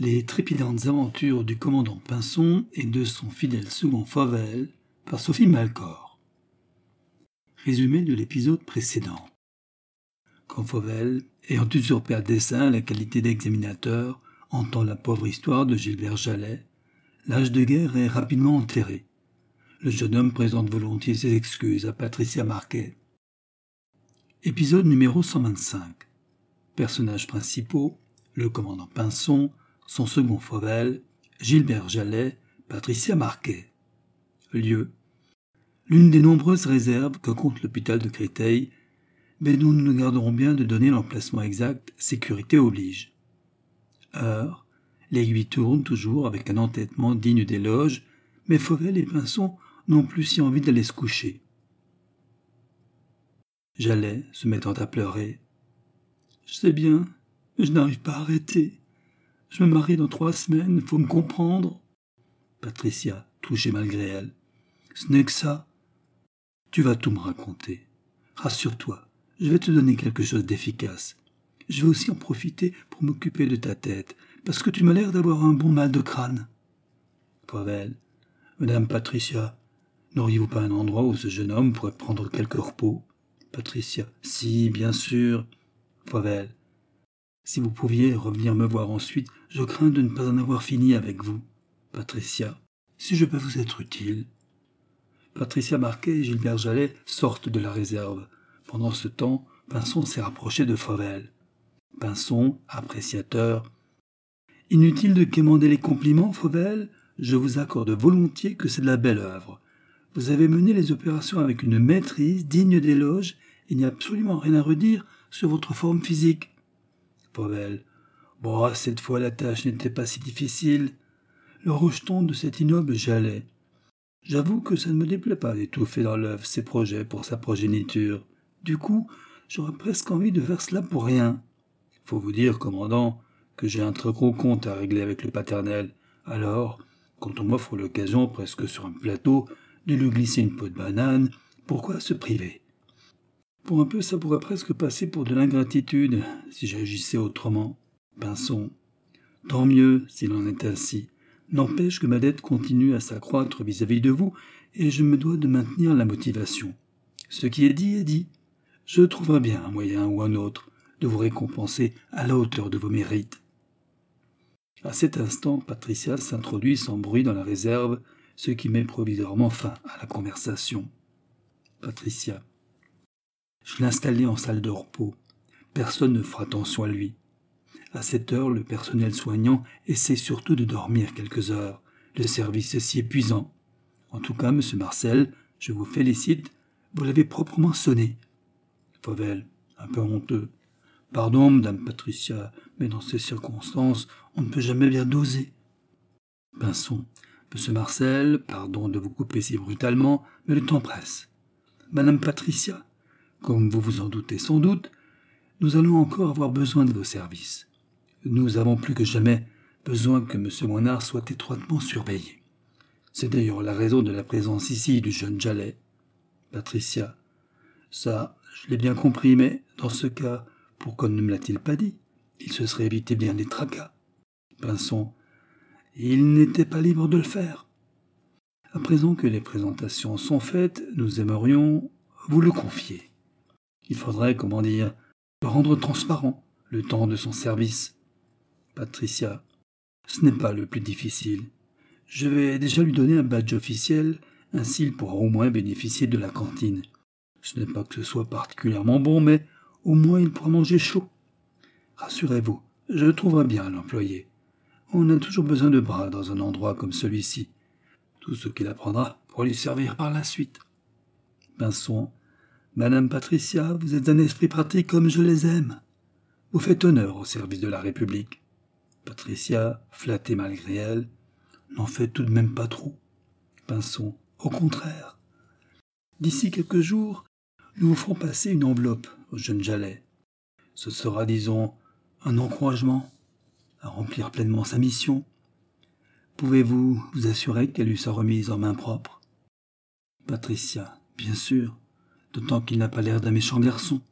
Les trépidantes aventures du commandant Pinson et de son fidèle second Fauvel par Sophie Malcor. Résumé de l'épisode précédent. Quand Fauvel, ayant usurpé à dessein la qualité d'examinateur, entend la pauvre histoire de Gilbert Jallet, l'âge de guerre est rapidement enterré. Le jeune homme présente volontiers ses excuses à Patricia Marquet. Épisode numéro 125. Personnages principaux, le commandant Pinson, son second Fauvel, Gilbert Jallet, Patricia Marquet. Lieu L'une des nombreuses réserves que compte l'hôpital de Créteil, mais nous nous garderons bien de donner l'emplacement exact, sécurité oblige. Heure L'aiguille tourne toujours avec un entêtement digne d'éloge, mais Fauvel et Pinson n'ont plus si envie d'aller se coucher. Jallet, se mettant à pleurer. Je sais bien, je n'arrive pas à arrêter. Je me marie dans trois semaines, faut me comprendre. Patricia, touchée malgré elle. Ce n'est que ça. Tu vas tout me raconter. Rassure-toi, je vais te donner quelque chose d'efficace. Je vais aussi en profiter pour m'occuper de ta tête, parce que tu m'as l'air d'avoir un bon mal de crâne. Pavel, Madame Patricia, n'auriez-vous pas un endroit où ce jeune homme pourrait prendre quelque repos? Patricia, si, bien sûr. Pavel, si vous pouviez revenir me voir ensuite, je crains de ne pas en avoir fini avec vous. Patricia, si je peux vous être utile. Patricia Marquet et Gilbert Jallet sortent de la réserve. Pendant ce temps, Pinson s'est rapproché de Fauvel. Pinson, appréciateur. Inutile de quémander les compliments, Fauvel, je vous accorde volontiers que c'est de la belle œuvre. Vous avez mené les opérations avec une maîtrise digne d'éloge, il n'y a absolument rien à redire sur votre forme physique. Pavel. Bon, cette fois la tâche n'était pas si difficile. Le rejeton de cet ignoble jalait. J'avoue que ça ne me déplaît pas d'étouffer dans l'œuf ses projets pour sa progéniture. Du coup, j'aurais presque envie de faire cela pour rien. Faut vous dire, commandant, que j'ai un très gros compte à régler avec le paternel. Alors, quand on m'offre l'occasion, presque sur un plateau, de lui glisser une peau de banane, pourquoi se priver? Pour un peu, ça pourrait presque passer pour de l'ingratitude si j'agissais autrement. Pinson. Tant mieux s'il en est ainsi. N'empêche que ma dette continue à s'accroître vis-à-vis de vous, et je me dois de maintenir la motivation. Ce qui est dit est dit. Je trouverai bien un moyen ou un autre de vous récompenser à la hauteur de vos mérites. À cet instant, Patricia s'introduit sans bruit dans la réserve, ce qui met provisoirement fin à la conversation. Patricia. Je l'installai en salle de repos. Personne ne fera attention à lui. À cette heure, le personnel soignant essaie surtout de dormir quelques heures. Le service est si épuisant. En tout cas, monsieur Marcel, je vous félicite, vous l'avez proprement sonné. Fauvel, un peu honteux. Pardon, madame Patricia, mais dans ces circonstances, on ne peut jamais bien doser. Pinson, monsieur Marcel, pardon de vous couper si brutalement, mais le temps presse. Madame Patricia, comme vous vous en doutez sans doute, nous allons encore avoir besoin de vos services. Nous avons plus que jamais besoin que M. Moinard soit étroitement surveillé. C'est d'ailleurs la raison de la présence ici du jeune Jallet. Patricia. Ça, je l'ai bien compris, mais dans ce cas, pourquoi ne me l'a-t-il pas dit? Il se serait évité bien des tracas. Pinson. Il n'était pas libre de le faire. À présent que les présentations sont faites, nous aimerions vous le confier. Il faudrait, comment dire, rendre transparent, le temps de son service. Patricia, ce n'est pas le plus difficile. Je vais déjà lui donner un badge officiel, ainsi il pourra au moins bénéficier de la cantine. Ce n'est pas que ce soit particulièrement bon, mais au moins il pourra manger chaud. Rassurez-vous, je trouverai bien l'employé. On a toujours besoin de bras dans un endroit comme celui-ci. Tout ce qu'il apprendra pour lui servir par la suite. Pinson Madame Patricia, vous êtes un esprit pratique comme je les aime. Vous faites honneur au service de la République. Patricia, flattée malgré elle, n'en fait tout de même pas trop. Pinson, au contraire. D'ici quelques jours, nous vous ferons passer une enveloppe au jeune Jalais. Ce sera, disons, un encouragement à remplir pleinement sa mission. Pouvez-vous vous assurer qu'elle eut sa remise en main propre? Patricia, bien sûr d'autant qu'il n'a pas l'air d'un méchant garçon.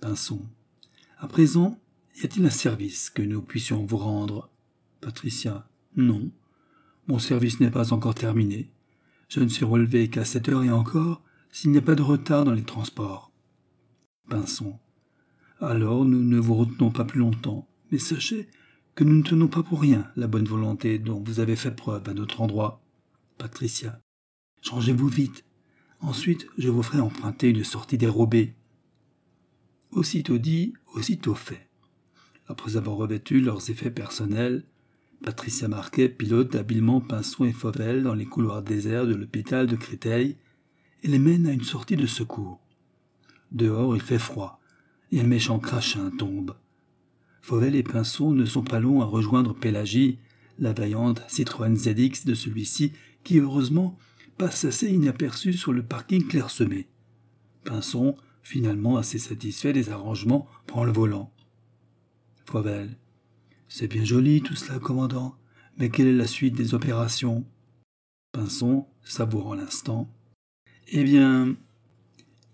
Pinson. À présent, y a-t-il un service que nous puissions vous rendre? Patricia. Non. Mon service n'est pas encore terminé. Je ne suis relevé qu'à sept heures et encore, s'il n'y a pas de retard dans les transports. Pinson. Alors nous ne vous retenons pas plus longtemps, mais sachez que nous ne tenons pas pour rien la bonne volonté dont vous avez fait preuve à notre endroit. Patricia. Changez-vous vite. Ensuite, je vous ferai emprunter une sortie dérobée. Aussitôt dit, aussitôt fait. Après avoir revêtu leurs effets personnels, Patricia Marquet pilote habilement Pinson et Fauvel dans les couloirs déserts de l'hôpital de Créteil et les mène à une sortie de secours. Dehors, il fait froid, et un méchant crachin tombe. Fauvel et Pinson ne sont pas longs à rejoindre Pélagie, la vaillante Citroën ZX de celui-ci, qui heureusement passe assez inaperçu sur le parking clairsemé. Pinson, finalement assez satisfait des arrangements, prend le volant. Fauvel. C'est bien joli tout cela, commandant, mais quelle est la suite des opérations? Pinson, savourant l'instant. Eh bien,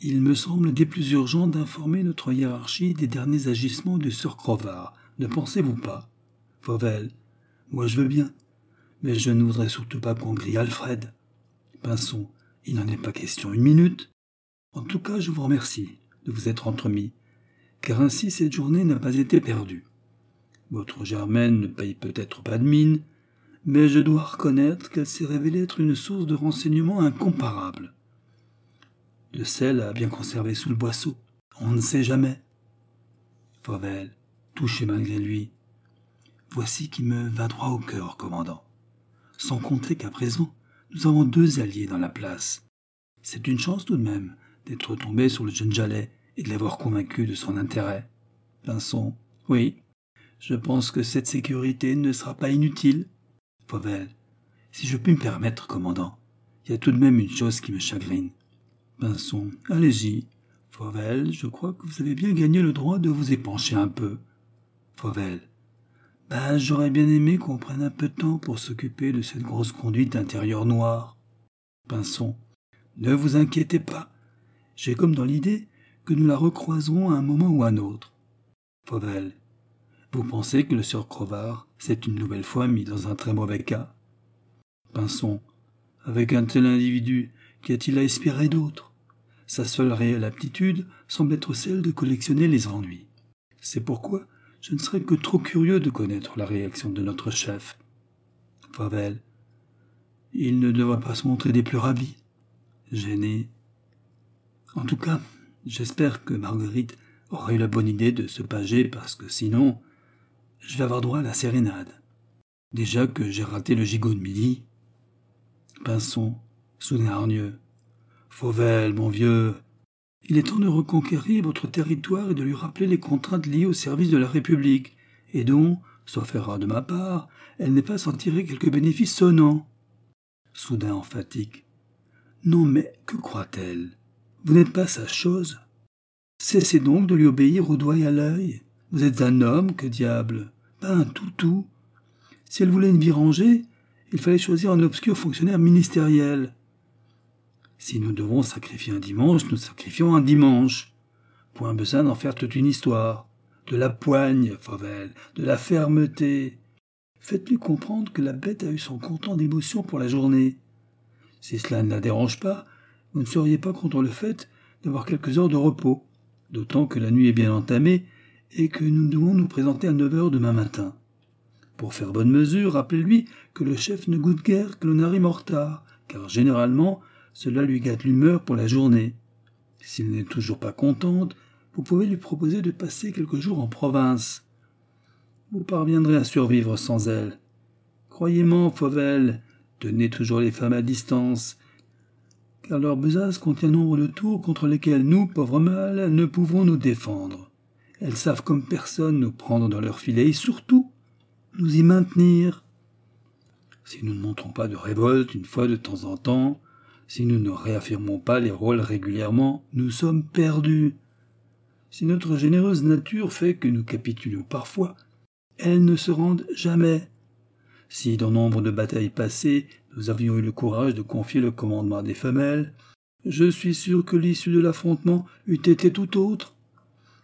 il me semble des plus urgent d'informer notre hiérarchie des derniers agissements du Sir Crovard. Ne pensez-vous pas? Fauvel. Moi je veux bien. Mais je ne voudrais surtout pas qu'on grille Alfred. Il n'en est pas question une minute? En tout cas, je vous remercie de vous être entremis, car ainsi cette journée n'a pas été perdue. Votre Germaine ne paye peut-être pas de mine, mais je dois reconnaître qu'elle s'est révélée être une source de renseignements incomparable. Le sel a bien conservé sous le boisseau. On ne sait jamais. Fauvel, touché malgré lui. Voici qui me va droit au cœur, commandant. Sans compter qu'à présent, nous avons deux alliés dans la place. C'est une chance tout de même d'être tombé sur le jeune Jalais et de l'avoir convaincu de son intérêt. Pinson, oui, je pense que cette sécurité ne sera pas inutile. Fauvel, si je puis me permettre, commandant, il y a tout de même une chose qui me chagrine. Pinson, allez-y. Fauvel, je crois que vous avez bien gagné le droit de vous épancher un peu. Fauvel, ben, j'aurais bien aimé qu'on prenne un peu de temps pour s'occuper de cette grosse conduite intérieure noire. Pinson, ne vous inquiétez pas. J'ai comme dans l'idée que nous la recroiserons à un moment ou à un autre. Fauvel, vous pensez que le sieur Crovard s'est une nouvelle fois mis dans un très mauvais cas? Pinson. Avec un tel individu, qu'y a-t-il à espérer d'autre? Sa seule réelle aptitude semble être celle de collectionner les ennuis. C'est pourquoi je ne serais que trop curieux de connaître la réaction de notre chef. Favel. Il ne devrait pas se montrer des plus ravis. Gêné. En tout cas, j'espère que Marguerite aura eu la bonne idée de se pager parce que sinon, je vais avoir droit à la sérénade. Déjà que j'ai raté le gigot de midi. Pinson, soudain hargneux. Fauvel, mon vieux. Il est temps de reconquérir votre territoire et de lui rappeler les contraintes liées au service de la République, et dont, sauf erreur de ma part, elle n'est pas sans tirer quelques bénéfices sonnants. Soudain emphatique. Non mais que croit-elle? Vous n'êtes pas sa chose? Cessez donc de lui obéir au doigt et à l'œil. Vous êtes un homme, que diable un toutou. Si elle voulait une vie rangée, il fallait choisir un obscur fonctionnaire ministériel. Si nous devons sacrifier un dimanche, nous sacrifions un dimanche. Point besoin d'en faire toute une histoire. De la poigne, Fauvel, de la fermeté. Faites-lui comprendre que la bête a eu son content d'émotion pour la journée. Si cela ne la dérange pas, vous ne seriez pas contre le fait d'avoir quelques heures de repos, d'autant que la nuit est bien entamée et que nous devons nous présenter à neuf heures demain matin. Pour faire bonne mesure, rappelez-lui que le chef ne goûte guère que l'on arrive en retard, car généralement cela lui gâte l'humeur pour la journée. S'il n'est toujours pas contente, vous pouvez lui proposer de passer quelques jours en province. Vous parviendrez à survivre sans elle. Croyez-moi, Fauvel, tenez toujours les femmes à distance, car leur besace contient nombre de tours contre lesquels nous, pauvres mâles, ne pouvons nous défendre. Elles savent comme personne nous prendre dans leur filet et surtout nous y maintenir. Si nous ne montrons pas de révolte une fois de temps en temps, si nous ne réaffirmons pas les rôles régulièrement, nous sommes perdus. Si notre généreuse nature fait que nous capitulons parfois, elle ne se rendent jamais. Si dans nombre de batailles passées, nous avions eu le courage de confier le commandement des femelles, je suis sûr que l'issue de l'affrontement eût été tout autre.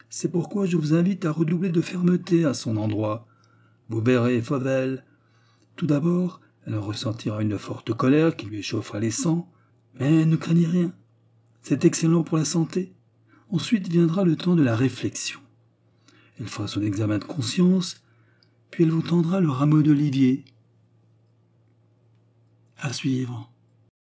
C'est pourquoi je vous invite à redoubler de fermeté à son endroit. Vous verrez, Fauvel, Tout d'abord, elle ressentira une forte colère qui lui échauffera les sangs, mais ne craignez rien. C'est excellent pour la santé. Ensuite viendra le temps de la réflexion. Elle fera son examen de conscience, puis elle vous tendra le rameau d'olivier. À suivre.